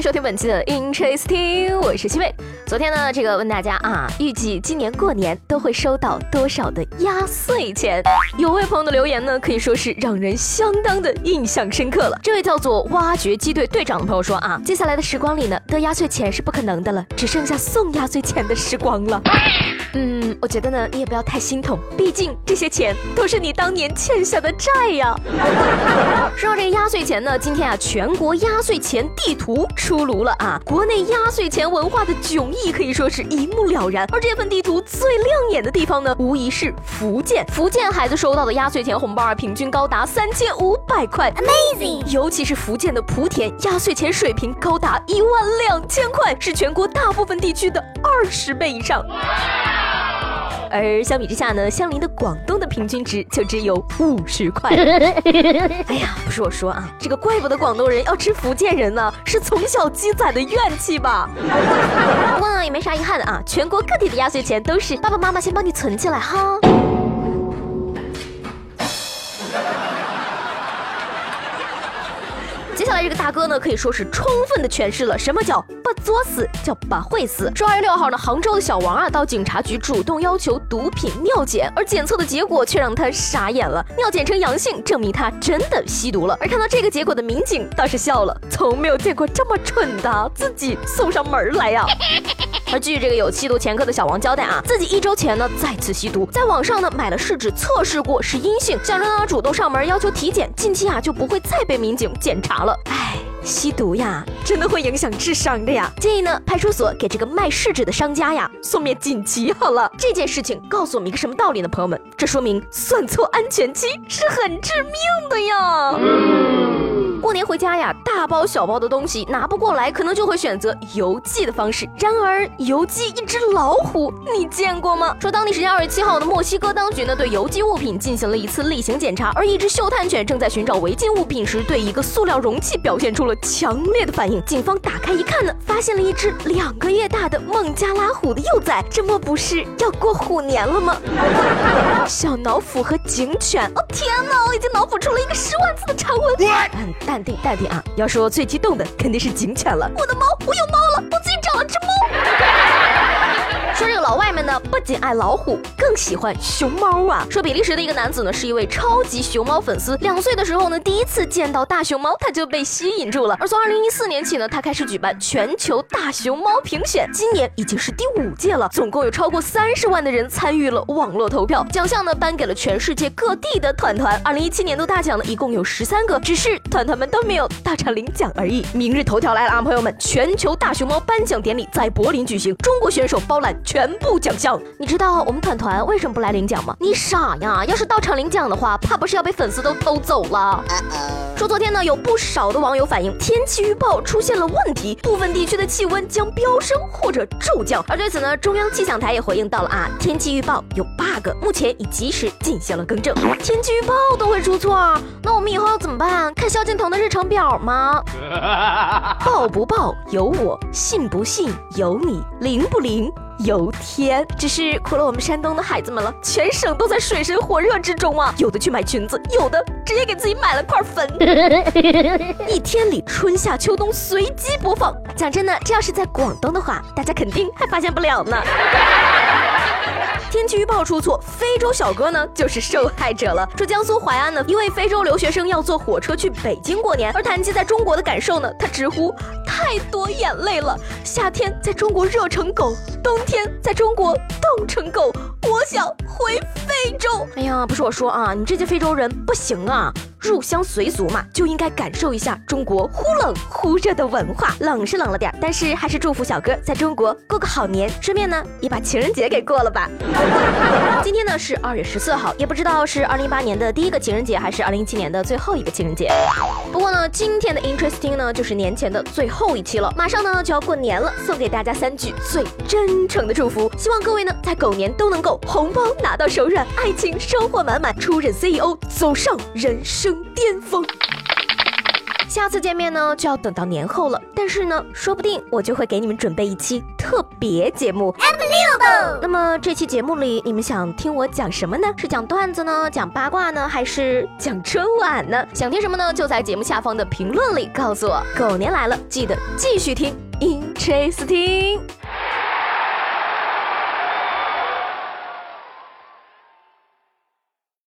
收听本期的 Interesting，我是七妹。昨天呢，这个问大家啊，预计今年过年都会收到多少的压岁钱？有位朋友的留言呢，可以说是让人相当的印象深刻了。这位叫做挖掘机队队长的朋友说啊，接下来的时光里呢，得压岁钱是不可能的了，只剩下送压岁钱的时光了。我觉得呢，你也不要太心痛，毕竟这些钱都是你当年欠下的债呀。说到这压岁钱呢，今天啊，全国压岁钱地图出炉了啊，国内压岁钱文化的迥异。可以说是一目了然，而这份地图最亮眼的地方呢，无疑是福建。福建孩子收到的压岁钱红包啊，平均高达三千五百块，Amazing！尤其是福建的莆田，压岁钱水平高达一万两千块，是全国大部分地区的二十倍以上。而相比之下呢，相邻的广东的平均值就只有五十块。哎呀，不是我说啊，这个怪不得广东人要吃福建人呢，是从小积攒的怨气吧。不过呢，也没啥遗憾的啊，全国各地的压岁钱都是爸爸妈妈先帮你存起来哈。接下来这个大哥呢，可以说是充分的诠释了什么叫不作死，叫不会死。说二月六号呢，杭州的小王啊，到警察局主动要求毒品尿检，而检测的结果却让他傻眼了，尿检呈阳性，证明他真的吸毒了。而看到这个结果的民警倒是笑了，从没有见过这么蠢的，自己送上门来呀。而据这个有吸毒前科的小王交代啊，自己一周前呢再次吸毒，在网上呢买了试纸测试过是阴性，想着呢主动上门要求体检，近期啊就不会再被民警检查了。唉，吸毒呀，真的会影响智商的呀！建议呢派出所给这个卖试纸的商家呀送面锦旗好了。这件事情告诉我们一个什么道理呢，朋友们？这说明算错安全期是很致命的呀。过年回家呀，大包小包的东西拿不过来，可能就会选择邮寄的方式。然而，邮寄一只老虎，你见过吗？说当地时间二月七号的墨西哥当局呢，对邮寄物品进行了一次例行检查，而一只嗅探犬正在寻找违禁物品时，对一个塑料容器表现出了强烈的反应。警方打开一看呢，发现了一只两个月大的孟加拉虎的幼崽，这莫不是要过虎年了吗？小老虎和警犬，哦天哪，我已经脑补出了一个十万字的长文。淡定，淡定啊！要说最激动的肯定是警犬了。我的猫，我有猫了，我自呢，不仅爱老虎，更喜欢熊猫啊。说比利时的一个男子呢，是一位超级熊猫粉丝。两岁的时候呢，第一次见到大熊猫，他就被吸引住了。而从二零一四年起呢，他开始举办全球大熊猫评选，今年已经是第五届了，总共有超过三十万的人参与了网络投票。奖项呢，颁给了全世界各地的团团。二零一七年度大奖呢，一共有十三个，只是团团们都没有大场领奖而已。明日头条来了啊，朋友们，全球大熊猫颁奖典礼在柏林举行，中国选手包揽。全部奖项，你知道我们团团为什么不来领奖吗？你傻呀！要是到场领奖的话，怕不是要被粉丝都偷走了。说昨天呢，有不少的网友反映天气预报出现了问题，部分地区的气温将飙升或者骤降。而对此呢，中央气象台也回应到了啊，天气预报有 bug，目前已及时进行了更正。天气预报都会出错，那我怎么办？看萧敬腾的日程表吗？报不报由我，信不信由你，灵不灵？由天，只是苦了我们山东的孩子们了，全省都在水深火热之中啊！有的去买裙子，有的直接给自己买了块坟。一天里春夏秋冬随机播放。讲真的，这要是在广东的话，大家肯定还发现不了呢。天气预报出错，非洲小哥呢就是受害者了。说江苏淮安呢，一位非洲留学生要坐火车去北京过年，而谈及在中国的感受呢，他直呼太多眼泪了。夏天在中国热成狗，冬天在中国冻成狗，我想回非洲。哎呀，不是我说啊，你这些非洲人不行啊。入乡随俗嘛，就应该感受一下中国忽冷忽热的文化。冷是冷了点，但是还是祝福小哥在中国过个好年，顺便呢也把情人节给过了吧。今天呢是二月十四号，也不知道是二零一八年的第一个情人节，还是二零一七年的最后一个情人节。不过呢，今天的 interesting 呢就是年前的最后一期了，马上呢就要过年了，送给大家三句最真诚的祝福，希望各位呢在狗年都能够红包拿到手软，爱情收获满满，出任 CEO，走上人生巅峰。下次见面呢，就要等到年后了。但是呢，说不定我就会给你们准备一期特别节目。那么这期节目里，你们想听我讲什么呢？是讲段子呢，讲八卦呢，还是讲春晚呢？想听什么呢？就在节目下方的评论里告诉我。狗年来了，记得继续听，interesting。